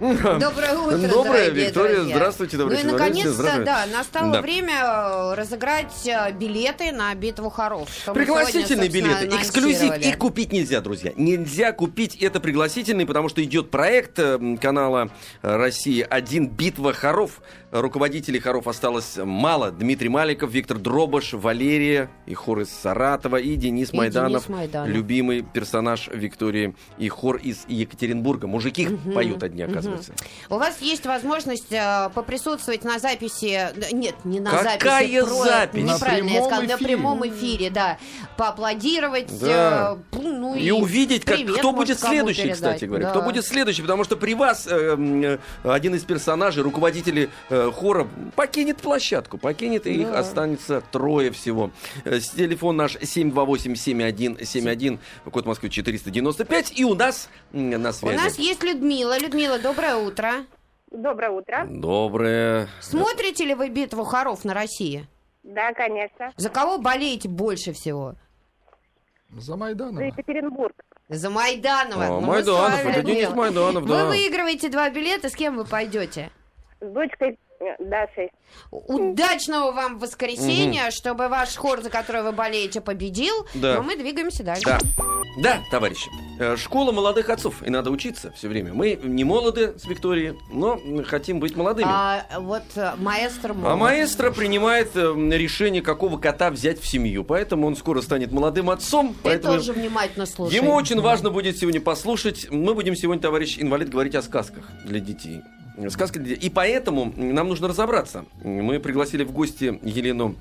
Доброе утро, Доброе, Виктория, друзья. здравствуйте, Ну добрый и человек, наконец-то, да, настало Да. время э, разыграть э, билеты на битву хоров. Пригласительные сегодня, билеты, эксклюзив. Их купить нельзя, друзья. Нельзя купить это пригласительные, потому что идет проект э, канала э, «Россия-1. Битва хоров». Руководителей хоров осталось мало. Дмитрий Маликов, Виктор Дробыш, Валерия и хор из Саратова, и Денис И Майданов, Денис Майданов. любимый персонаж Виктории, и хор из Екатеринбурга. Мужики поют одни, оказывается. У вас есть возможность э, поприсутствовать на записи, нет, не на Какая записи, про- запись? неправильно На я сказала, на прямом эфире, да, поаплодировать, Да. э, ну И увидеть, как, привет, кто будет следующий, передать. кстати говоря. Да. Кто будет следующий, потому что при вас э, э, один из персонажей, руководители э, хора, покинет площадку, покинет, и их Да. останется трое всего. Э, телефон наш 728-7171, код Москвы 495, и у нас на У связи. нас есть Людмила. Людмила, доброе утро. Доброе утро. Доброе. Смотрите ли вы битву хоров на России? Да, конечно. За кого болеете больше всего? За За Майданова. Екатеринбург. За Майданова. А, Ну, Майданов, с вами, это Денис. Майданов, Вы да. выигрываете два билета, с кем вы пойдете? С дочкой э, Дашей. Удачного вам воскресенья, чтобы ваш хор, за который вы болеете, победил. Да. Но мы двигаемся дальше. Да, да, товарищи. Э, Школа молодых отцов, и надо учиться все время. Мы не молоды с Викторией, но хотим быть молодыми. А вот э, маэстро А молод. маэстро принимает э, решение, какого кота взять в семью. Поэтому он скоро станет молодым отцом. Ты Поэтому тоже внимательно слушай. ему очень важно будет сегодня послушать. Мы будем сегодня, товарищ инвалид, говорить о сказках для детей. Сказки для детей. И поэтому нам нужно разобраться. Мы пригласили в гости Елену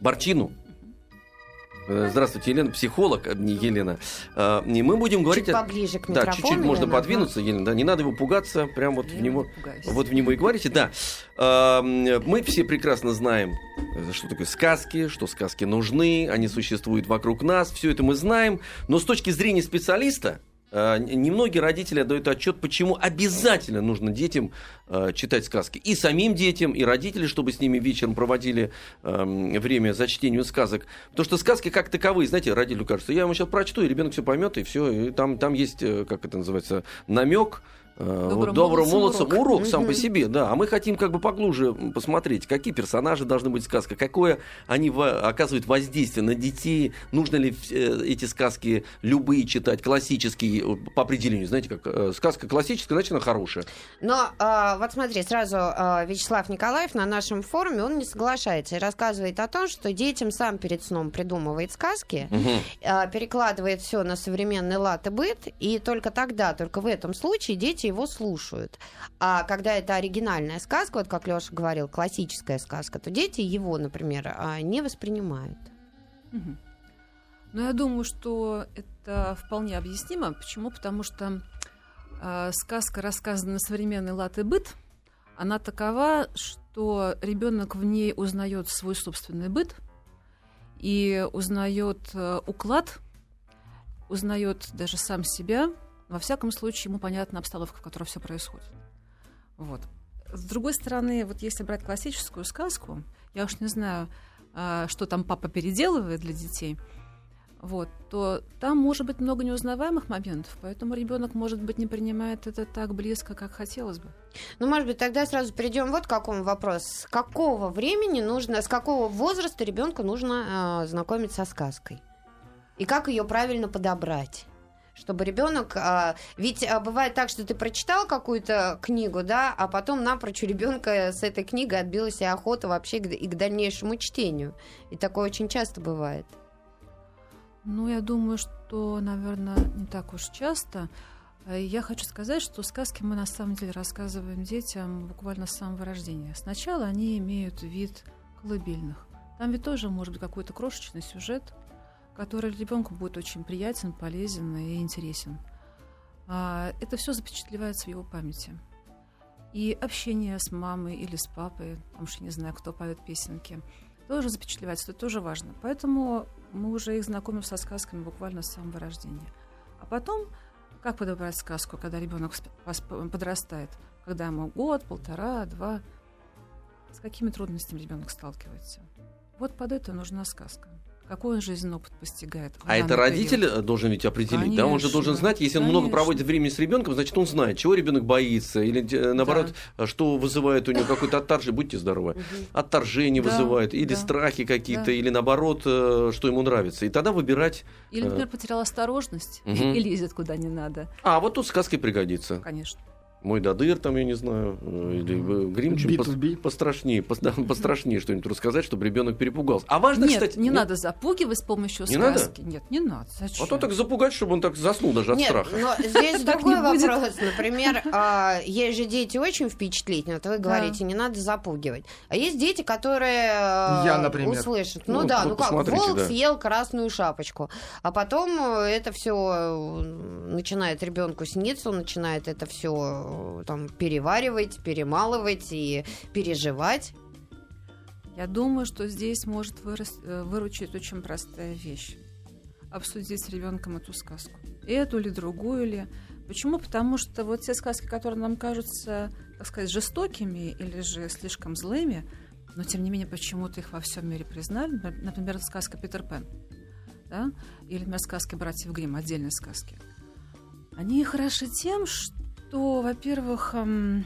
Барчину. Э, Здравствуйте, Елена, психолог, а не Елена. Э, И мы будем говорить... Чуть поближе к Да, чуть-чуть можно Елена. подвинуться, Елена, да, не надо его пугаться, прям вот в него, не вот в него и говорите, да. Эм, Мы все прекрасно знаем, э, что такое сказки, что сказки нужны, они существуют вокруг нас, все это мы знаем, но с точки зрения специалиста, немногие родители отдают отчет, почему обязательно нужно детям э, читать сказки. И самим детям, и родители, чтобы с ними вечером проводили эм, время за чтением сказок. Потому что сказки как таковые, знаете, родителю кажется, я ему сейчас прочту, и ребенок все поймет, и все. И там, там есть, э, как это называется, намек. Доброму, Доброму доброму молодцу молодцу урок, сам по себе, да. А мы хотим как бы поглубже посмотреть, какие персонажи должны быть в сказках, какое они оказывают воздействие на детей, нужно ли э, эти сказки любые читать, классические, э, по определению, знаете, как э, сказка классическая, значит она хорошая. Но э, вот смотри, сразу э, Вячеслав Николаев на нашем форуме, он не соглашается и рассказывает о том, что детям сам перед сном придумывает сказки, э, перекладывает все на современный лад и быт, и только тогда, только в этом случае дети его слушают. А когда это оригинальная сказка, вот как Леша говорил, классическая сказка, то дети его, например, а, не воспринимают. Мгм. Ну, я думаю, что это вполне объяснимо. Почему? Потому что э, сказка, рассказана на современный лад и быт, она такова, что ребенок в ней узнает свой собственный быт и узнает э, уклад, узнает даже сам себя. Во всяком случае, ему понятна обстановка, в которой все происходит. Вот. С другой стороны, вот если брать классическую сказку, я уж не знаю, а, что там папа переделывает для детей, вот, то там может быть много неузнаваемых моментов, поэтому ребенок, может быть, не принимает это так близко, как хотелось бы. Ну, может быть, тогда сразу перейдем вот к какому вопросу. С какого времени нужно, с какого возраста ребенку нужно э, знакомиться со сказкой? И как ее правильно подобрать? Чтобы ребенок. а, ведь а, бывает так, что ты прочитал какую-то книгу, да, а потом напрочь у ребенка с этой книгой отбилась и охота вообще и к дальнейшему чтению. И такое очень часто бывает. Ну, я думаю, что, наверное, не так уж часто. Э, Я хочу сказать, что сказки мы на самом деле рассказываем детям буквально с самого рождения. Сначала они имеют вид колыбельных. Там ведь тоже может быть какой-то крошечный сюжет, который ребенку будет очень приятен, полезен и интересен. А, Это все запечатлевается в его памяти. И общение с мамой или с папой, потому что не знаю, кто поет песенки, тоже запечатлевается, это тоже важно. Поэтому мы уже их знакомим со сказками буквально с самого рождения. А потом, как подобрать сказку, когда ребенок подрастает? Когда ему год, полтора, два. С какими трудностями ребенок сталкивается? Вот под это нужна сказка. Какой он жизненный опыт постигает. А это родитель период. э, должен ведь определить, да? Он же Конечно, должен знать, если он много конечно. проводит времени с ребенком, значит, он знает, чего ребенок боится, или э, наоборот, что вызывает у него какое-то отторжение, будьте здоровы, отторжение Да, вызывает, или да, страхи какие-то, да. или наоборот, э, что ему нравится. И тогда выбирать. Или, например, потерял осторожность Мгм. и лезет куда не надо. А, вот тут сказки пригодится. Конечно. Мой додыр, там, я не знаю, э, или э, грим, чем Бит пос- в би. пострашнее, пос- да, пострашнее что-нибудь рассказать, чтобы ребенок перепугался. А важно, нет, кстати... не нет? надо запугивать с помощью Не надо? сказки. Нет, не надо. Зачем? А то так запугать, чтобы он так заснул даже от Нет, страха. но здесь другой вопрос. Например, а, есть же дети очень впечатлительные, вот вы говорите, не надо запугивать. А есть дети, которые Я, например. услышат. Ну, Ну, да, ну как, волк съел красную шапочку. А потом э, это все начинает ребенку сниться, он начинает это все там переваривать, перемалывать и переживать. Я думаю, что здесь может вырас- э, выручить очень простая вещь. Обсудить с ребенком эту сказку. Эту или другую ли. Почему? Потому что вот те сказки, которые нам кажутся, так сказать, жестокими или же слишком злыми, но тем не менее почему-то их во всем мире признали. Например, сказка Питер Пен. Да? Или, например, сказки братьев Гримм, отдельные сказки. Они хороши тем, что, во-первых, эм,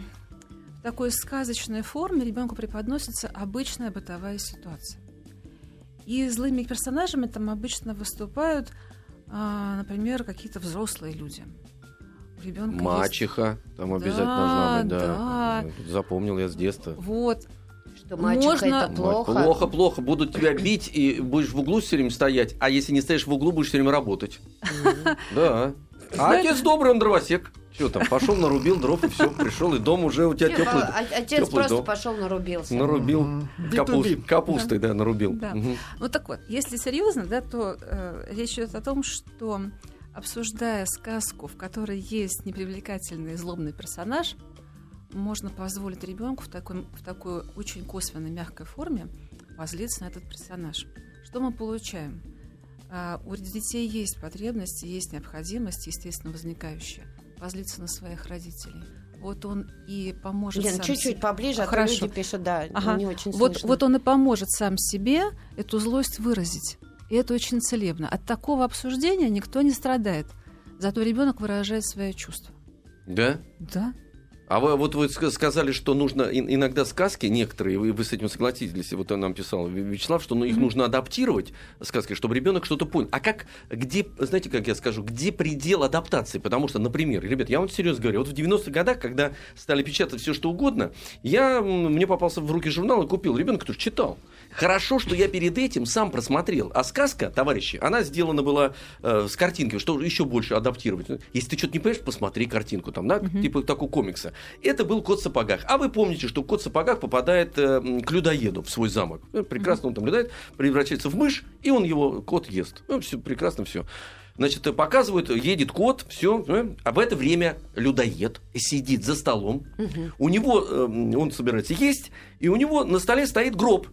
в такой сказочной форме ребенку преподносится обычная бытовая ситуация. И злыми персонажами там обычно выступают, а, например, какие-то взрослые люди. Ребенка есть... Мачеха там обязательно Да, должна быть, да. да. Запомнил я с детства. Вот. Что мачеха Можно- это плохо. Плохо, плохо. Будут тебя бить, и будешь в углу все время стоять. А если не стоишь в углу, будешь все время работать. Да. А отец добрый, он дровосек. Что там, пошел, нарубил дров, и все, пришел, и дом уже у тебя теплый. а- Отец теплый просто дом. пошел нарубился. Нарубил капуст- B2B. капустой, да, нарубил. Да. Ну так вот, если серьезно, да, то э, речь идет о том, что обсуждая сказку, в которой есть непривлекательный злобный персонаж, можно позволить ребенку в такой, в такой очень косвенной мягкой форме позлиться на этот персонаж. Что мы получаем? А, у детей есть потребности, есть необходимость, естественно, возникающая, позлиться на своих родителей. Вот он и поможет Лен, сам чуть-чуть себе. поближе, а то Хорошо. люди пишут, да, Ага. не очень Вот, слышно. вот он и поможет сам себе эту злость выразить. И это очень целебно. От такого обсуждения никто не страдает. Зато ребенок выражает свои чувства. Да? Да. А вы, вот вы ска- сказали, что нужно ин- иногда сказки некоторые, вы, вы с этим согласились, вот он нам писал Вя- Вячеслав, что ну, их нужно адаптировать, сказки, чтобы ребенок что-то понял. А как, где, знаете, как я скажу, где предел адаптации? Потому что, например, ребят, я вам серьезно говорю, вот в 90-х годах, когда стали печатать все что угодно, я, мне попался в руки журнал и купил. Ребенок тоже читал. Хорошо, что я перед этим сам просмотрел. А сказка, товарищи, она сделана была э, с картинки, что еще больше адаптировать. Если ты что-то не понимаешь, посмотри картинку там, да, типа такого комикса. Это был кот в сапогах. А вы помните, что кот в сапогах попадает э, к людоеду в свой замок. Ну, Прекрасно он там летает, превращается в мышь, и он его, кот ест. Ну, все, прекрасно все. Значит, э, показывают, едет кот, все, а в это время людоед сидит за столом, у него, э, он собирается есть, и у него на столе стоит гроб.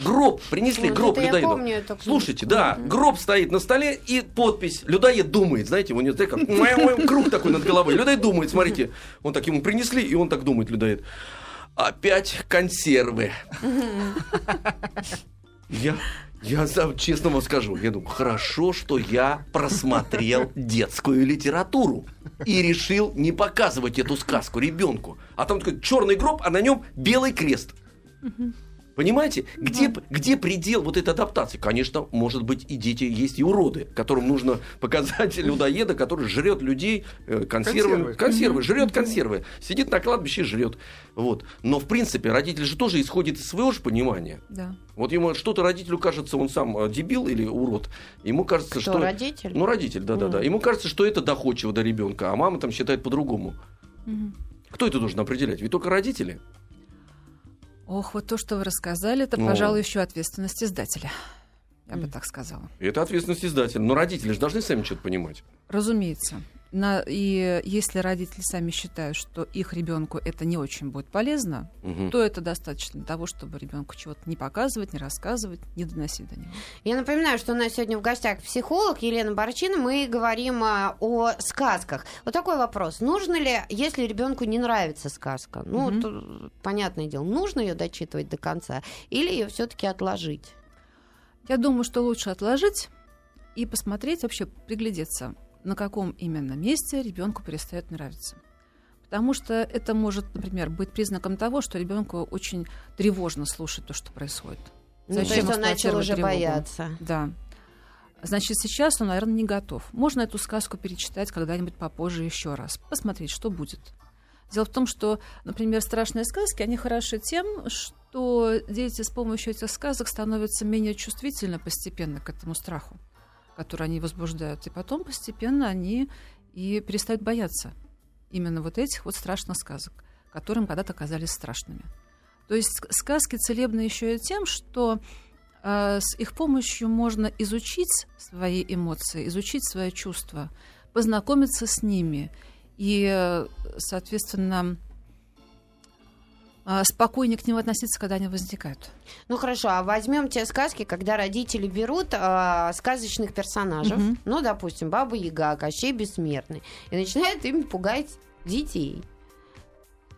Гроб, принесли Вот гроб это я людоеду. помню эту книжку. Слушайте, да, гроб стоит на столе и подпись. Людоед думает, знаете, у него как мой круг такой над головой. Людоед думает, смотрите, он так ему принесли, и он так думает, людоед. Опять консервы. Я, я честно вам скажу, я думаю, хорошо, что я просмотрел детскую литературу и решил не показывать эту сказку ребенку. А там такой черный гроб, а на нем белый крест. Понимаете, где, где предел вот этой адаптации? Конечно, может быть, и дети есть и уроды, которым нужно показать людоеда, который жрет людей э, консервами. Консервы. Консервы, жрет консервы. Сидит на кладбище и жрет. Вот. Но, в принципе, родитель же тоже исходит из своего же понимания. Да. Вот ему что-то родителю кажется, он сам э, дебил или урод. Ему кажется, Кто, что... родитель? Ну, родитель, да-да-да. Мгм. Ему кажется, что это доходчиво до ребенка, а мама там считает по-другому. Мгм. Кто это должен определять? Ведь только родители. Ох, вот то, что вы рассказали, это, Ну. пожалуй, еще ответственность издателя. Я бы так сказала. Это ответственность издателя. Но родители же должны сами что-то понимать. Разумеется. На, и если родители сами считают, что их ребенку это не очень будет полезно, Мгм. то это достаточно для того, чтобы ребенку чего-то не показывать, не рассказывать, не доносить до него. Я напоминаю, что у нас сегодня в гостях психолог Елена Борчина. Мы говорим а, о сказках. Вот такой вопрос. Нужно ли, если ребенку не нравится сказка, ну, Мгм. то, понятное дело, нужно ее дочитывать до конца или ее все-таки отложить? Я думаю, что лучше отложить и посмотреть, вообще приглядеться, на каком именно месте ребенку перестает нравиться. Потому что это может, например, быть признаком того, что ребенку очень тревожно слушать то, что происходит. Ну, то есть он начал уже тревогу? бояться. Да. Значит, сейчас он, наверное, не готов. Можно эту сказку перечитать когда-нибудь попозже еще раз, посмотреть, что будет. Дело в том, что, например, страшные сказки, они хороши тем, что дети с помощью этих сказок становятся менее чувствительны постепенно к этому страху, который они возбуждают. И потом постепенно они и перестают бояться именно вот этих вот страшных сказок, которым когда-то казались страшными. То есть ск- сказки целебны еще и тем, что э, с их помощью можно изучить свои эмоции, изучить свои чувства, познакомиться с ними и, э, соответственно, спокойнее к ним относиться, когда они возникают. Ну хорошо, а возьмем те сказки, когда родители берут а, сказочных персонажей, Мгм. ну, допустим, Баба Яга, Кощей Бессмертный, и начинают им пугать детей.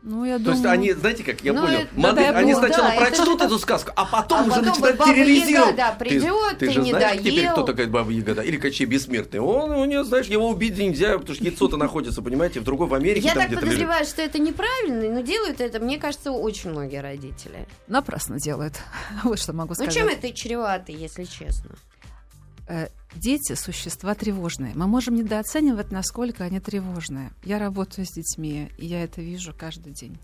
Ну, я То думаю... есть они, знаете, как я Ну, понял, это- модель, да, они ну, сначала да, это прочтут же- эту сказку, а потом А уже потом начинают терроризировать. Яга, да, придет, ты, ты же не знаешь теперь, доел. кто такая Баба Яга, да? Или Кощей Бессмертный? Он, у него, знаешь, его убить нельзя, потому что яйцо-то находится, понимаете, в другой, в Америке Я там так где-то лежит. подозреваю, что это неправильно, но делают это, мне кажется, очень многие родители. Напрасно делают. вот что могу Ну сказать. чем это чревато, если честно? Дети – существа тревожные. Мы можем недооценивать, насколько они тревожные. Я работаю с детьми, и я это вижу каждый день.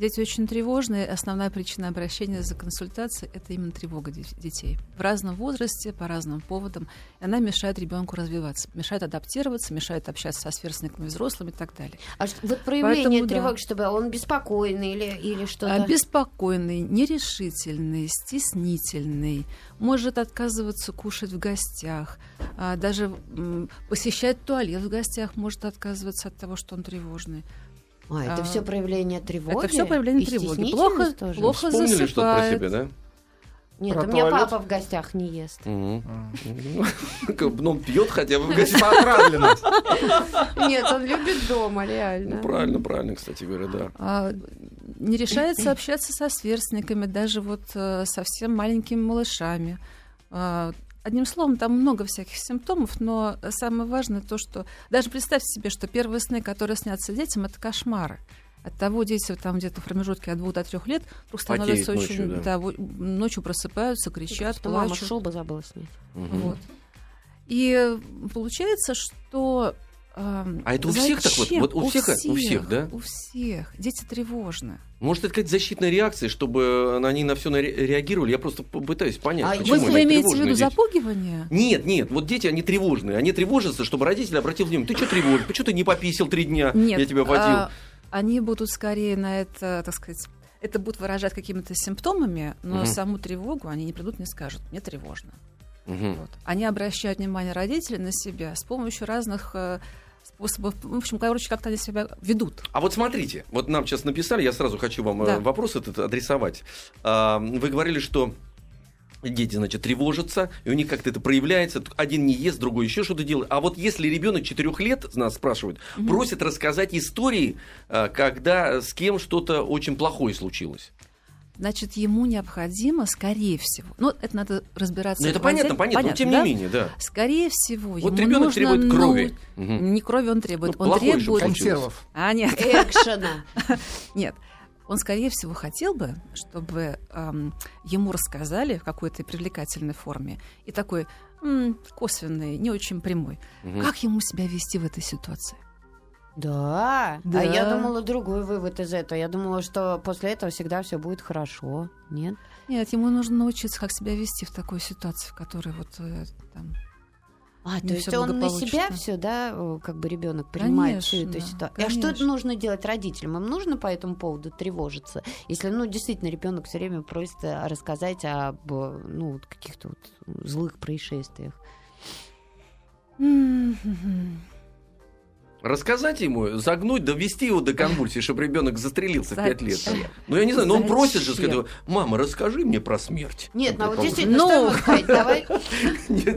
Дети очень тревожные. Основная причина обращения за консультацией – это именно тревога де- детей. В разном возрасте, по разным поводам. Она мешает ребенку развиваться, мешает адаптироваться, мешает общаться со сверстниками, взрослыми и так далее. А вот проявление Поэтому да. тревоги, чтобы он беспокойный или, или что-то... А, Беспокойный, нерешительный, стеснительный, может отказываться кушать в гостях, а, даже посещать туалет в гостях может отказываться от того, что он тревожный. А, это а, все проявление тревоги? Это все проявление И тревоги. Плохо, тоже? плохо Вспомнили что-то про засыпает. себя, да? Нет, Про у меня туалет? папа в гостях не ест. Мгм. Ну, он пьет хотя бы в гостях. отравлено. Нет, он любит дома, реально. Ну, правильно, правильно, кстати говоря, да. А, не решается общаться со сверстниками, даже вот э, совсем маленькими малышами. Одним словом, там много всяких симптомов, но самое важное то, что даже представьте себе, что первые сны, которые снятся детям, это кошмары. От того дети там где-то в промежутке от двух до трех лет вдруг Потеют становятся ночью, очень... да. во- ночью просыпаются, кричат, Что мама плачут. шубу забыла снять. Мгм. Вот. И получается, что... А это у всех так вот? зачем? Вот у всех- у всех, да? У всех. Дети тревожны. Может, это какая-то защитная реакция, чтобы они на все реагировали? Я просто пытаюсь понять, А почему Вы, вы имеете в виду дети. запугивание? Нет, нет, вот дети, они тревожные. Они тревожатся, чтобы родители обратил внимание. Ты что тревожишь? Почему ты не пописал три дня? Нет. Я тебя водил. а, они будут скорее на это, так сказать, это будут выражать какими-то симптомами, но Мгм. саму тревогу они не придут, не скажут. Мне тревожно. Мгм. Вот. Они обращают внимание родителей на себя с помощью разных э, способов. В общем, короче, как-то они себя ведут. А вот смотрите, вот нам сейчас написали, я сразу хочу вам э, Да. вопрос этот адресовать. А, Вы говорили, что дети, значит, тревожатся, и у них как-то это проявляется. Один не ест, другой еще что-то делает. А вот если ребенок 4 лет, нас спрашивают, просит рассказать истории, а, когда с кем что-то очень плохое случилось. Значит, ему необходимо, скорее всего, ну, это надо разбираться. Ну, это понятно, отделе- понятно, но тем да? не менее, да. Скорее всего, Вот ему ребенок нужно требует крови. Мгм. Не крови он требует, Ну, он требует... Консервов. А, нет. Экшена. Нет. Он, скорее всего, хотел бы, чтобы эм, ему рассказали в какой-то привлекательной форме и такой м, косвенный, не очень прямой. Мгм. Как ему себя вести в этой ситуации? Да. Да. А я думала другой вывод из этого. Я думала, что после этого всегда все будет хорошо. Нет? Нет, ему нужно научиться, как себя вести в такой ситуации, в которой вот э, там. А, Не то есть он на себя все, да, э, как бы ребенок принимает всю эту Конечно, ситуацию. А что конечно. нужно делать родителям? Им нужно по этому поводу тревожиться? Если, ну, действительно, ребенок все время просит э, рассказать об, ну, вот каких-то вот злых происшествиях. М-м-м. Рассказать ему, загнуть, довести его до конвульсии, чтобы ребенок застрелился в 5 лет. Зачем? Ну, я не знаю, но он просит же Зачем? сказать, мама, расскажи мне про смерть. Нет, ну а вот действительно, что Ну. ему сказать? Давай. Нет,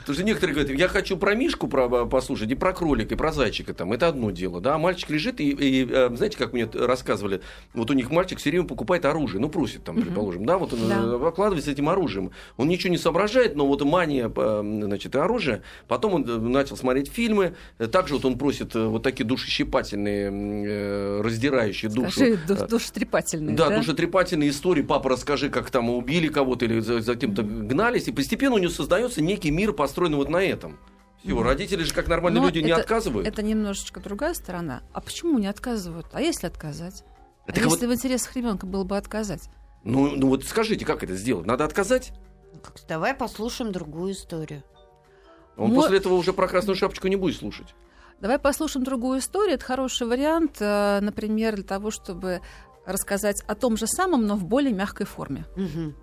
потому что некоторые говорят, я хочу про Мишку про, послушать, и про кролика, и про зайчика, там, это одно дело, да, а мальчик лежит, и, и, э, знаете, как мне рассказывали, вот у них мальчик все время покупает оружие, ну, просит там, предположим, да, вот он э, обкладывается этим оружием, он ничего не соображает, но вот мания, э, значит, и оружие, потом он э, начал смотреть фильмы, э, также вот он просит э, вот такие душещипательные, э, раздирающие душу. Скажи, ду- э, душетрепательные, да, да? душетрепательные истории. Папа, расскажи, как там убили кого-то или за, за кем-то гнались. И постепенно у него создается некий мир, построенный вот на этом. Все, Мгм. родители же, как нормальные Но люди, не это- отказывают. Это немножечко другая сторона. А почему не отказывают? А если отказать? А Так вот, если в интересах ребенка было бы отказать? ну, ну вот скажите, как это сделать? Надо отказать? Давай послушаем другую историю. Он Мо- после этого уже про красную шапочку не будет слушать. Давай послушаем другую историю. Это хороший вариант, э, например, для того, чтобы рассказать о том же самом, но в более мягкой форме. Мгм.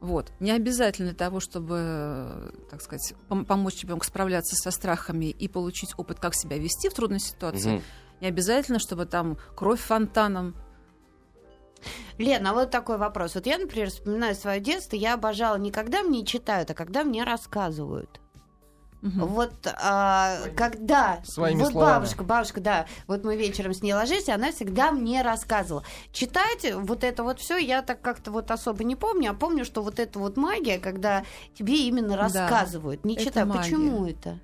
Вот. Не обязательно для того, чтобы, так сказать, пом- помочь ребенку справляться со страхами и получить опыт, как себя вести в трудной ситуации. Мгм. Не обязательно, чтобы там кровь фонтаном. Лена, а вот такой вопрос. Вот я, например, вспоминаю свое детство, я обожала не когда мне читают, а когда мне рассказывают. Мгм. Вот а, когда Своими вот словами. бабушка, бабушка, да, вот мы вечером с ней ложились, и она всегда мне рассказывала. Читать вот это вот все я так как-то вот особо не помню, а помню, что вот это вот магия, когда тебе именно Да, рассказывают. Не это читаю. магия. Почему это?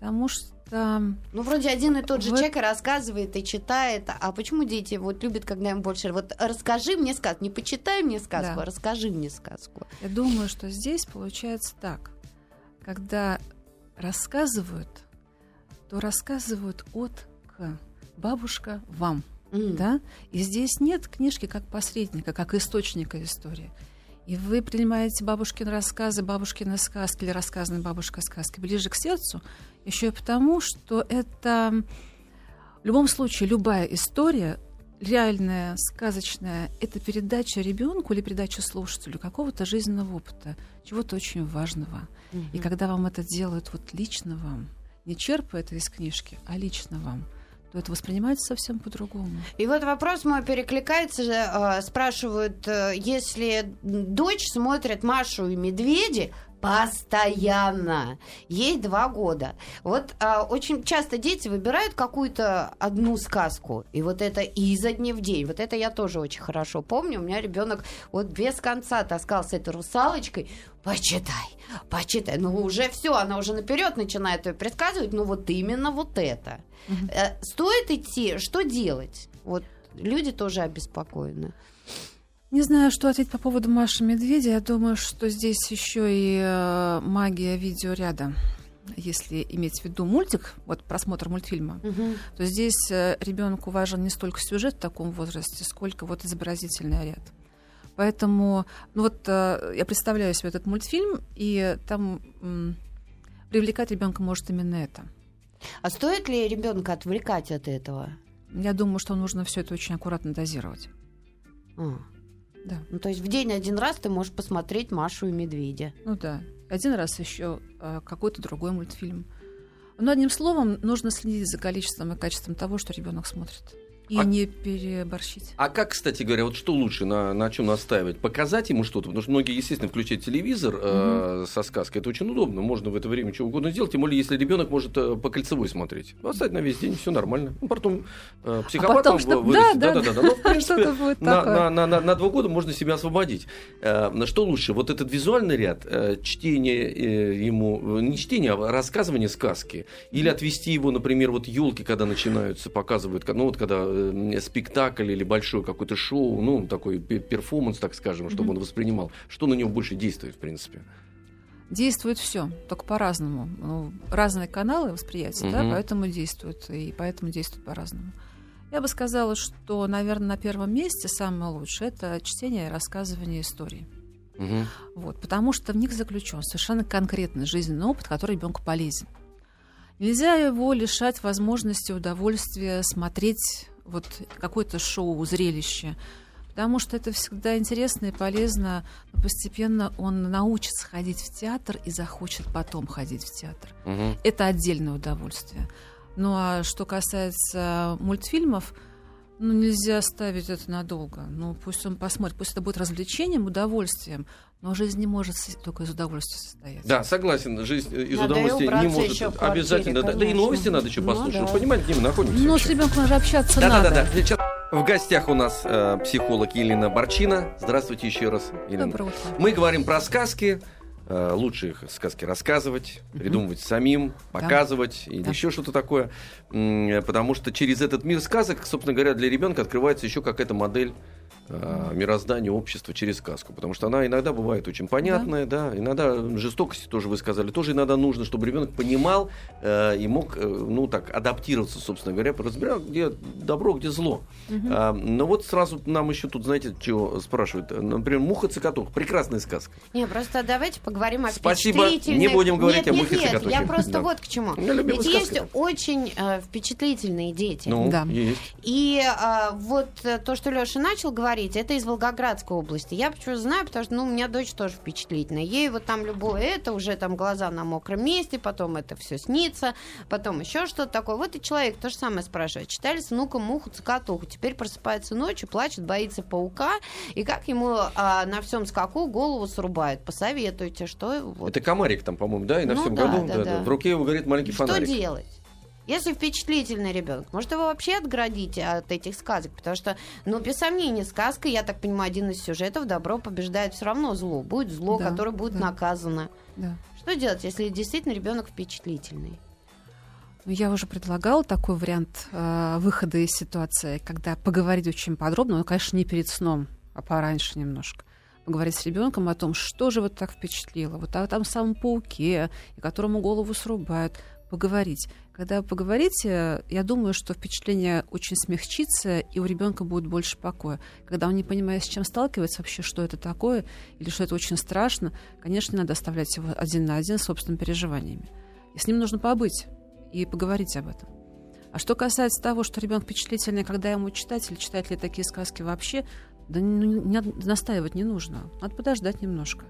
Потому что Ну, вроде один и тот же Вот. человек рассказывает и читает. А почему дети вот любят, когда им больше... Вот расскажи мне сказку, не почитай мне сказку, Да. а расскажи мне сказку. я думаю, что здесь получается так. Когда рассказывают, то рассказывают от к. Бабушка вам. М. Да? И здесь нет книжки как посредника, как источника истории. И вы принимаете бабушкины рассказы, бабушкины сказки или рассказанные бабушкой сказки ближе к сердцу, еще и потому, что это в любом случае любая история, реальная, сказочная, это передача ребенку или передача слушателю какого-то жизненного опыта, чего-то очень важного. И Мгм. когда вам это делают вот лично вам, не черпая это из книжки, а лично вам, то это воспринимается совсем по-другому. И вот вопрос мой перекликается, э, спрашивают, э, если дочь смотрит Машу и Медведи постоянно, ей два года. Вот а, очень часто дети выбирают какую-то одну сказку, и вот это изо дня в день. Вот это я тоже очень хорошо помню. У меня ребенок вот без конца таскал с этой русалочкой. Почитай, почитай. Ну уже все, она уже наперед начинает ее предсказывать. Ну вот именно вот это. Э, Стоит идти, что делать? Вот люди тоже обеспокоены. Не знаю, что ответить по поводу Маши Медведя. Я думаю, что здесь еще и э, магия видеоряда. Если иметь в виду мультик, вот просмотр мультфильма, то здесь ребенку важен не столько сюжет в таком возрасте, сколько вот изобразительный ряд. Поэтому, ну вот э, я представляю себе этот мультфильм, и там м, привлекать ребенка может именно это. А стоит ли ребенка отвлекать от этого? Я думаю, что нужно все это очень аккуратно дозировать. А. Да. Ну, то есть в день один раз ты можешь посмотреть Машу и Медведя. Ну да. Один раз еще э, какой-то другой мультфильм. Но одним словом, нужно следить за количеством и качеством того, что ребенок смотрит. И А- не переборщить. А как, кстати говоря, вот что лучше, на, на чем настаивать? Показать ему что-то? Потому что многие, естественно, включают телевизор э, со сказкой. Это очень удобно. Можно в это время что угодно сделать. Тем более, если ребенок может э, по кольцевой смотреть. Оставить на весь день, все нормально. Ну, потом э, психопатом потом что- вырастет. да, да, Да-да-да. Ну, в принципе, на, такое. на, на, на, на два года можно себя освободить. Э, на что лучше? Вот этот визуальный ряд, э, чтение э, ему, не чтение, а рассказывание сказки. Или отвести его, например, вот елки, когда начинаются, показывают, ну вот когда э, спектакль или большое какое-то шоу, ну такой пе- перформанс, так скажем, чтобы Мгм. он воспринимал. Что на него больше действует, в принципе? Действует все, только по-разному. Ну, разные каналы восприятия, да, Мгм. поэтому действуют, и поэтому действуют по-разному. Я бы сказала, что, наверное, на первом месте самое лучшее это чтение и рассказывание истории. Мгм. Вот, потому что в них заключен совершенно конкретный жизненный опыт, который ребенку полезен. Нельзя его лишать возможности удовольствия смотреть вот какое-то шоу, зрелище, потому что это всегда интересно и полезно, но постепенно он научится ходить в театр и захочет потом ходить в театр. Мгм. Это отдельное удовольствие. Ну а что касается мультфильмов, ну нельзя ставить это надолго. Ну пусть он посмотрит, пусть это будет развлечением, удовольствием. Но жизнь не может только из удовольствия состоять. Да, согласен, жизнь э, из Надо удовольствия не может. квартире, Обязательно, да, да и конечно. новости надо еще Ну послушать. да. Вы понимаете, где мы находимся? Но вообще? с ребенком же общаться Да, да, надо. да, да. Сейчас в гостях у нас э, психолог Елена Борчина. Здравствуйте еще раз, Елена. Доброе утро. Мы говорим про сказки. Э, Лучше их сказки рассказывать, придумывать самим, показывать или Да. еще что-то такое. М, э, Потому что через этот мир сказок, собственно говоря, для ребенка открывается еще какая-то модель э, мироздания общества через сказку. Потому что она иногда бывает очень понятная, да, иногда жестокости тоже вы сказали, тоже иногда нужно, чтобы ребенок понимал э, и мог, э, ну так, адаптироваться, собственно говоря, разбирал, где добро, где зло. А, но вот сразу нам еще тут, знаете, что спрашивают? Например, «Муха-цокотух». Прекрасная сказка. Не, просто давайте поговорим о Спасибо. впечатлительных... Не будем говорить нет, о нет, мухе нет, цокотухе. я просто Да. вот к чему. Ведь есть да. очень э, впечатлительные дети. Ну, Да. есть. И а, вот э, то, что Леша начал говорить, это из Волгоградской области. Я почему знаю, потому что ну, у меня дочь тоже впечатлительная. Ей вот там любое это, уже там глаза на мокром месте, потом это все снится, потом еще что-то такое. Вот и человек то же самое спрашивает. Читали с внуком муху цокотуху. Теперь просыпается ночью, плачет, боится паука. И как ему а, на всем скаку голову срубают? Посоветуйте, что вот, Это комарик там, по-моему, да, и на Ну всем да, году. да, да. В руке его горит маленький что фонарик. делать? Если впечатлительный ребенок, может его вообще отградить от этих сказок, потому что, ну, без сомнения, сказка, я так понимаю, один из сюжетов, добро побеждает все равно зло, будет зло, Да, которое будет да. наказано. Да. Что делать, если действительно ребенок впечатлительный? Ну, Я уже предлагала такой вариант э, выхода из ситуации, когда поговорить очень подробно, но, конечно, не перед сном, а пораньше немножко. Поговорить с ребенком о том, что же вот так впечатлило, вот о том самом пауке, и которому голову срубают. Поговорить. Когда поговорите, я думаю, что впечатление очень смягчится, и у ребенка будет больше покоя. Когда он не понимает, с чем сталкивается вообще, что это такое, или что это очень страшно, конечно, надо оставлять его один на один с собственными переживаниями. И с ним нужно побыть и поговорить об этом. А что касается того, что ребенок впечатлительный, когда ему читать, или читать ли такие сказки вообще, да ну, не настаивать не нужно. Надо подождать немножко.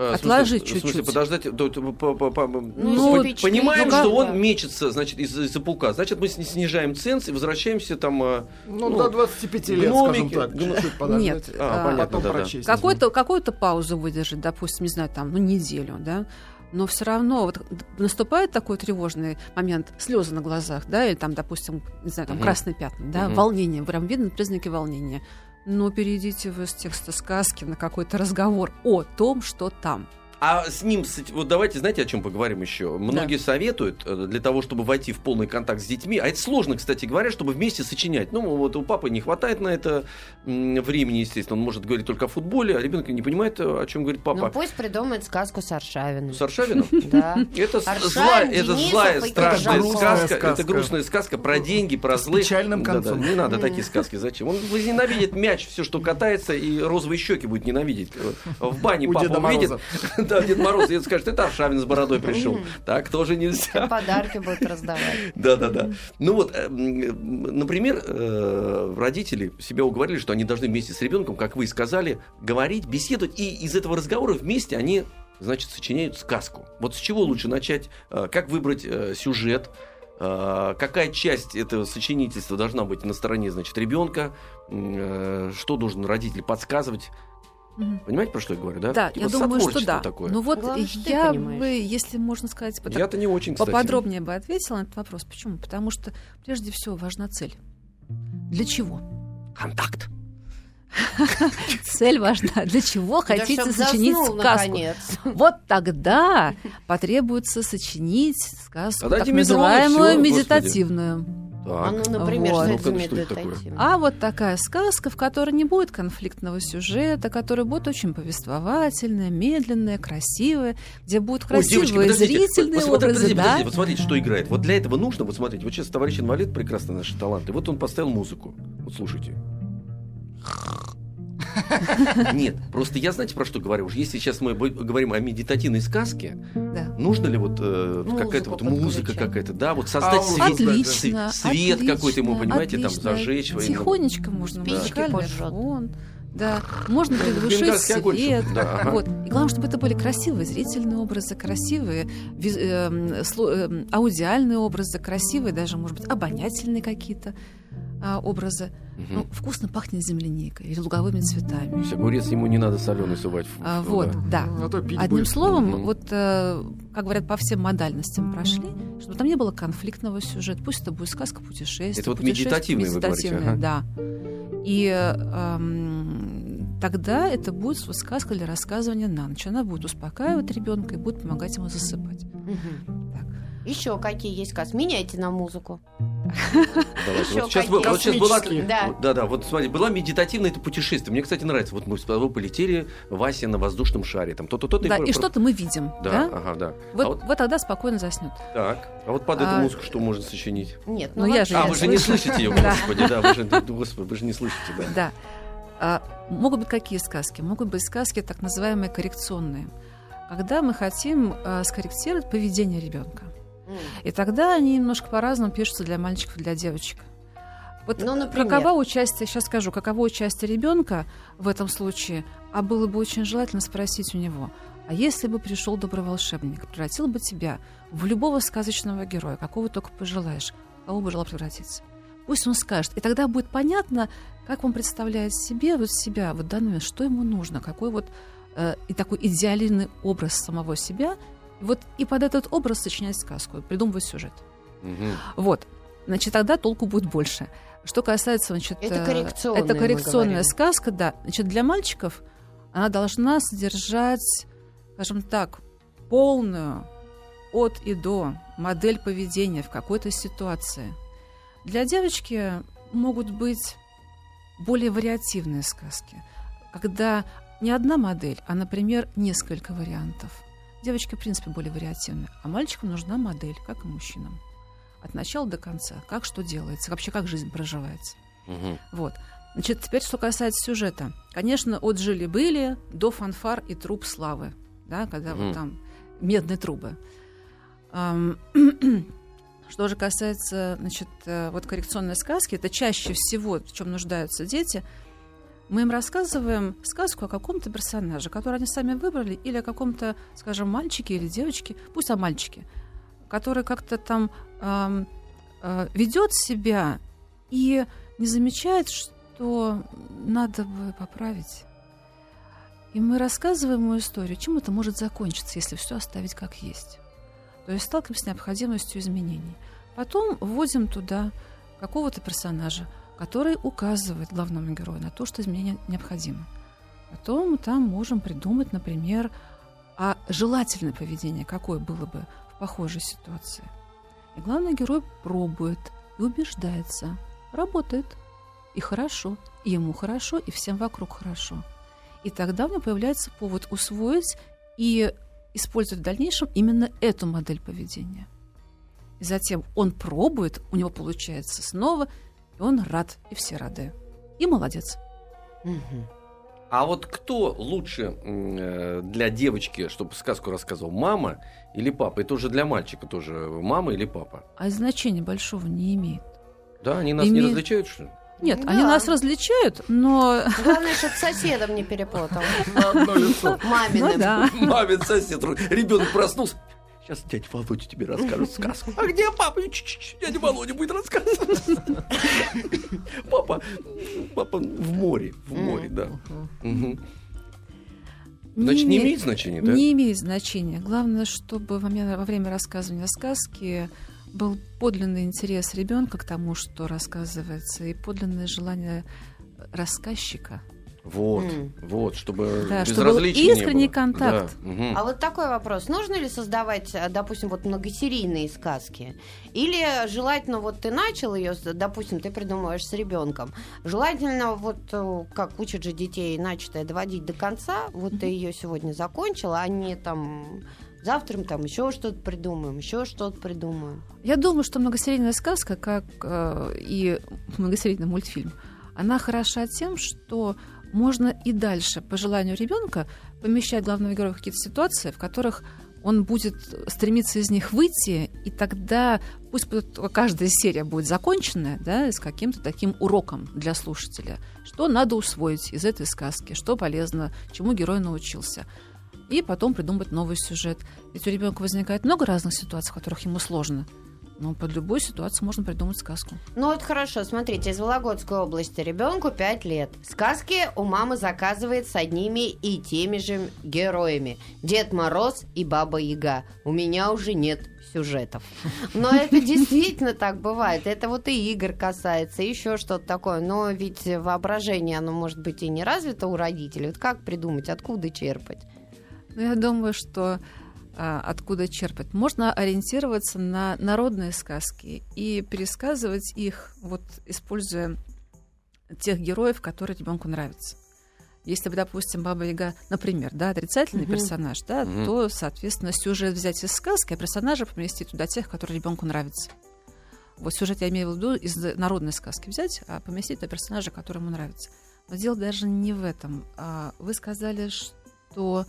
А, Отложить смысле- В смысле, подождать, то- по- по- по- Ну, понимаем, впечатлить, что ну, он да. мечется, значит, из- из-за паука. Значит, мы сни- снижаем ценз и возвращаемся там... а, Ну, Ну, до 25 лет, гномики, скажем так. Чуть-чуть подождать. Нет, А, а, понятно, Потом да, да. прочесть. Какой-то, какую-то паузу выдержать, допустим, не знаю, там, ну, неделю, да, но все равно вот наступает такой тревожный момент, слезы на глазах, да, или там, допустим, не знаю, там Мгм. красные пятна, да, Мгм. волнение, прям видно признаки волнения. Но перейдите вы с текста сказки на какой-то разговор о том, что там. А с ним, с вот давайте, знаете, о чем поговорим еще? Многие советуют э, для того, чтобы войти в полный контакт с детьми, а это сложно, кстати говоря, чтобы вместе сочинять. Ну, вот у папы не хватает на это времени, естественно, он может говорить только о футболе, а ребенок не понимает, э, о чем говорит Ну, папа. пусть придумает сказку с Аршавиным. С Аршавиным? Да. Это, с- злая, страшная сказка. Это грустная сказка про деньги, про С злых. печальным Да-да, концом. не надо такие сказки. Зачем? Он возненавидит мяч, все, что катается, и розовые щеки будет ненавидеть. В бане папа увидит. Да, Дед Мороз, и скажет, это Аршавин с бородой пришел. Так тоже нельзя. Подарки будут раздавать. Да, да, да. Ну вот, э, м, например, э, родители себя уговорили, что они должны вместе с ребенком, как вы и сказали, говорить, беседовать, и из этого разговора вместе они, значит, сочиняют сказку. Вот с чего лучше начать? Э, Как выбрать э, сюжет? Э, Какая часть этого сочинительства должна быть на стороне, значит, ребенка? Э, Что должен родитель подсказывать? Мгм. Понимаете, про что я говорю, да? Да, Типа я думаю, что да. такое. Ну вот Главное, я бы, если можно сказать, по- Я-то не очень, кстати. поподробнее бы ответила на этот вопрос. Почему? Потому что прежде всего важна цель. Для чего? Контакт. Цель важна. Для чего хотите сочинить заснул, сказку? наконец. Вот тогда потребуется сочинить сказку, Тогда так называемую медитативную. А Так. ну, например, Вот. что ну за что это такое? А вот такая сказка, в которой не будет конфликтного сюжета, которая будет очень повествовательная, медленная, красивая, где будут Ой, красивые девочки, подождите. зрительные Вот, образы, подождите, да? подождите, вот смотрите, что играет. Вот для этого нужно, вот смотрите, вот сейчас товарищ инвалид, прекрасно наши таланты. Вот он поставил музыку. Вот слушайте. Нет, просто я знаете, про что говорю? Уж если сейчас мы говорим о медитативной сказке, Да. нужно ли вот э, какая-то вот музыка какая-то, да, вот создать Ауру свет, Отлично, свет какой-то ему, отлично, понимаете, там отлично. зажечь. во имя- Тихонечко можно, поджжёт. фон. Да, можно приглушить свет. да, ага. Вот. И главное, чтобы это были красивые зрительные образы, красивые виз- сло- эм, аудиальные образы, красивые даже, может быть, обонятельные какие-то а, образы. Мгм. Ну, вкусно пахнет земляникой или луговыми цветами. Есть огурец ему не надо соленый сувать. в- А, вот, да. да. А то пить Одним будет. словом, Мгм. вот, э, как говорят, по всем модальностям прошли, чтобы там не было конфликтного сюжета. Пусть это будет сказка путешествия. Это вот путешествие медитативный, вы говорите, медитативный, да. И эм, тогда это будет сказка для рассказывания на ночь. Она будет успокаивать ребенка и будет помогать ему засыпать. Так. Еще какие есть сказки? Меняйте на музыку. Давайте. Вот сейчас, какие? был- вот сейчас была... Да. Да, да, вот смотри, было медитативное это путешествие. Мне, кстати, нравится. Вот мы с тобой полетели, Вася на воздушном шаре. Там то-то, то-то. Да, и про- что-то мы видим. Да, Да? ага, да. Вот, А вот вот тогда спокойно заснет. так. А вот под эту А- музыку что можно сочинить? Нет, Ну, я же А, я вы же не слышите ее, господи, да, вы же, господи, вы же не слышите, да. Да. А, могут быть какие сказки? Могут быть сказки так называемые коррекционные. Когда мы хотим а, скорректировать поведение ребенка. И тогда они немножко по-разному пишутся для мальчиков и для девочек. Вот Ну, например? каково участие, сейчас скажу, каково участие ребенка в этом случае, а было бы очень желательно спросить у него, а если бы пришел добрый волшебник, превратил бы тебя в любого сказочного героя, какого только пожелаешь, кого бы желал превратиться? Пусть он скажет, и тогда будет понятно, как он представляет себе, вот себя, вот момент, что ему нужно, какой вот э, и такой идеальный образ самого себя, вот и под этот образ сочинять сказку, придумывать сюжет. Мгм. Вот. Значит, тогда толку будет больше. Что касается, значит... Это э, коррекционная, Это коррекционная сказка, да. Значит, для мальчиков она должна содержать, скажем так, полную от и до модель поведения в какой-то ситуации. Для девочки могут быть более вариативные сказки, когда не одна модель, а, например, несколько вариантов. Девочки, в принципе, более вариативны, а мальчикам нужна модель, как и мужчинам. От начала до конца. Как что делается, вообще как жизнь проживается. Мгм. Вот. Значит, теперь что касается сюжета. Конечно, от жили-были до фанфар и труб славы, да, когда Мгм. вот там медные трубы. Что же касается, значит, э, вот коррекционной сказки, это чаще всего, в чем нуждаются дети, мы им рассказываем сказку о каком-то персонаже, который они сами выбрали, или о каком-то, скажем, мальчике или девочке, пусть о мальчике, который как-то там ам, э, ведет себя и не замечает, что надо бы поправить. И мы рассказываем ему историю, чем это может закончиться, если все оставить как есть. То есть сталкиваемся с необходимостью изменений. Потом вводим туда какого-то персонажа, который указывает главному герою на то, что изменения необходимы. Потом мы там можем придумать, например, а желательное поведение, какое было бы в похожей ситуации. И главный герой пробует и убеждается. Работает. И хорошо. И ему хорошо, и всем вокруг хорошо. И тогда у него появляется повод усвоить и использовать в дальнейшем именно эту модель поведения. И затем он пробует, у него получается снова, и он рад, и все рады. И молодец. Мгм. А вот кто лучше э, для девочки, чтобы сказку рассказывал, мама или папа? И тоже для мальчика тоже мама или папа? А значения большого не имеет. Да, они нас не Имеет. различают, что ли? Нет, Да. они нас различают, но... Главное, чтобы соседом не перепутал. На одно лицо. Маминым. Ну. Мамин сосед, ребенок проснулся. Сейчас дядя Володя тебе расскажет сказку. А где папа? Дядя Володя будет рассказывать. Папа, папа в море, в море, да. Значит, не имеет значения, да? Не имеет значения. Главное, чтобы во время рассказывания сказки был подлинный интерес ребенка к тому, что рассказывается, и подлинное желание рассказчика. Вот, М. вот, чтобы Да, чтобы был безразличия не искренний было. контакт. Да, мгм. А вот такой вопрос. Нужно ли создавать, э, допустим, вот многосерийные сказки? Или желательно, вот ты начал ее, допустим, ты придумываешь с ребенком. Желательно, вот э, как учат же детей начатое доводить до конца, вот ты ее сегодня закончила, а не там завтра мы там еще что-то придумаем, еще что-то придумаем. Я думаю, что многосерийная сказка, как э, и многосерийный мультфильм, она хороша тем, что можно и дальше, по желанию ребенка, помещать главного героя в какие-то ситуации, в которых он будет стремиться из них выйти, и тогда пусть каждая серия будет законченная, да, с каким-то таким уроком для слушателя, что надо усвоить из этой сказки, что полезно, чему герой научился. И потом придумать новый сюжет. Ведь у ребенка возникает много разных ситуаций, в которых ему сложно. Но под любой ситуацию можно придумать сказку. Ну вот хорошо, смотрите, из Вологодской области ребенку 5 лет. Сказки у мамы заказывает с одними и теми же героями. Дед Мороз и Баба Яга. У меня уже нет сюжетов. Но это действительно так бывает. Это вот и игр касается, и еще что-то такое. Но ведь воображение, оно может быть и не развито у родителей. Вот как придумать, откуда черпать? Ну, я думаю, что откуда черпать? Можно ориентироваться на народные сказки и пересказывать их, вот используя тех героев, которые ребенку нравятся. Если бы, допустим, Баба Яга, например, да, отрицательный Мгм. персонаж, да, Мгм. то, соответственно, сюжет взять из сказки, а персонажа поместить туда тех, которые ребенку нравятся. Вот сюжет я имею в виду из народной сказки взять, а поместить на персонажа, который ему нравится. Но дело даже не в этом. А Вы сказали, что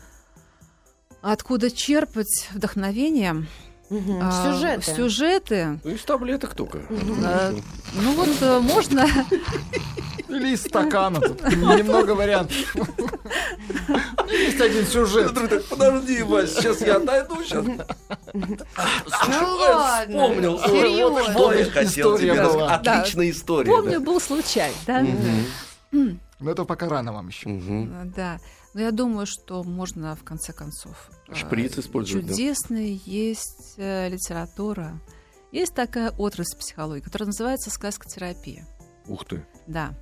откуда черпать вдохновение? Мгм. А, Сюжеты. Сюжеты. Из таблеток только. А, Ну вот э, можно Или из стакана тут. Немного вариантов. Есть один сюжет. Подожди, Вась, сейчас я отойду, сейчас. Ну ладно, Вспомнил. Серьезно. вот что я хотел тебе. Отличная история. помню, был случай, да? Но это пока рано вам еще. Да. Но я думаю, что можно в конце концов. э, Шприц использовать, да? Чудесная есть э, литература. Есть такая отрасль психологии, которая называется сказкотерапия. Ух ты. Да.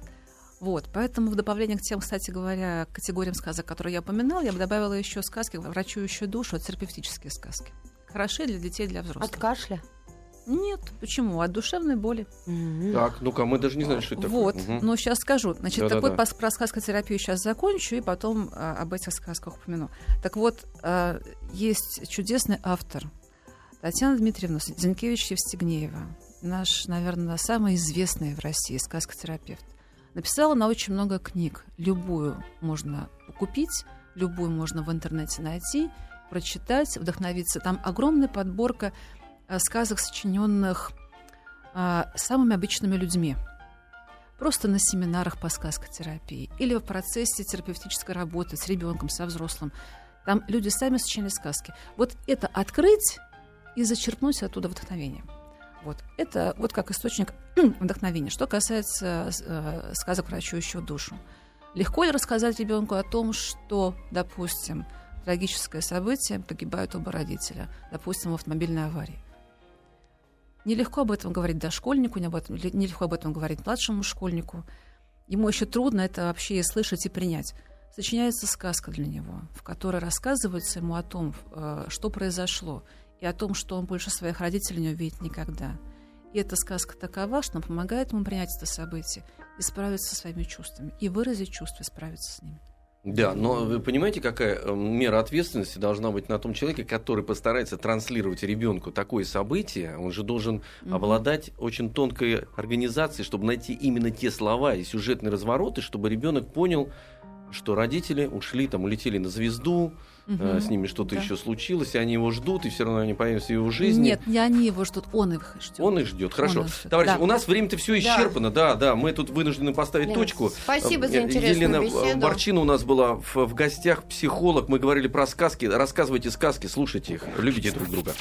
Вот, поэтому в добавление к тем, кстати говоря, категориям сказок, которые я упоминала, я бы добавила еще сказки, врачующую душу, терапевтические сказки. Хороши для детей, для взрослых. От кашля. Нет, почему? От душевной боли. Так, ну-ка, мы даже не знаем, что это такое. Вот, Мгм. но сейчас скажу. Значит, Да-да-да. так вот пос- про сказкотерапию сейчас закончу и потом а, об этих сказках упомяну. Так вот, а, есть чудесный автор Татьяна Дмитриевна Зинкевич-Евстигнеева, наш, наверное, самый известный в России сказкотерапевт. Написала она очень много книг. Любую можно купить, любую можно в интернете найти, прочитать, вдохновиться. Там огромная подборка сказок, сочиненных а, самыми обычными людьми просто на семинарах по сказкотерапии или в процессе терапевтической работы с ребенком, со взрослым. Там люди сами сочиняли сказки. Вот это открыть и зачерпнуть оттуда вдохновение. Вот. Это вот как источник вдохновения. Что касается э, сказок, врачующего душу. Легко ли рассказать ребенку о том, что, допустим, трагическое событие, погибают оба родителя, допустим, в автомобильной аварии? Нелегко об этом говорить дошкольнику, об этом, нелегко об этом говорить младшему школьнику. Ему еще трудно это вообще и слышать и принять. Сочиняется сказка для него, в которой рассказывается ему о том, э, что произошло, и о том, что он больше своих родителей не увидит никогда. И эта сказка такова, что она помогает ему принять это событие и справиться со своими чувствами, и выразить чувства, и справиться с ними. Да, но вы понимаете, какая э, мера ответственности должна быть на том человеке, который постарается транслировать ребенку такое событие? Он же должен Мгм. обладать очень тонкой организацией, чтобы найти именно те слова и сюжетные развороты, чтобы ребенок понял, что родители ушли, там, улетели на звезду, э, с ними что-то Да. еще случилось, и они его ждут, и все равно они появятся в его жизни. Нет, не они его ждут, он их ждет. Он их ждет. Хорошо. Их ждет, Товарищи, да. у нас время-то все исчерпано. Да. да, Мы тут вынуждены поставить Лен, точку. спасибо за Э, интересную Елена беседу. Борчина у нас была в, в гостях, психолог. Мы говорили про сказки. Рассказывайте сказки, слушайте их, любите друг друга.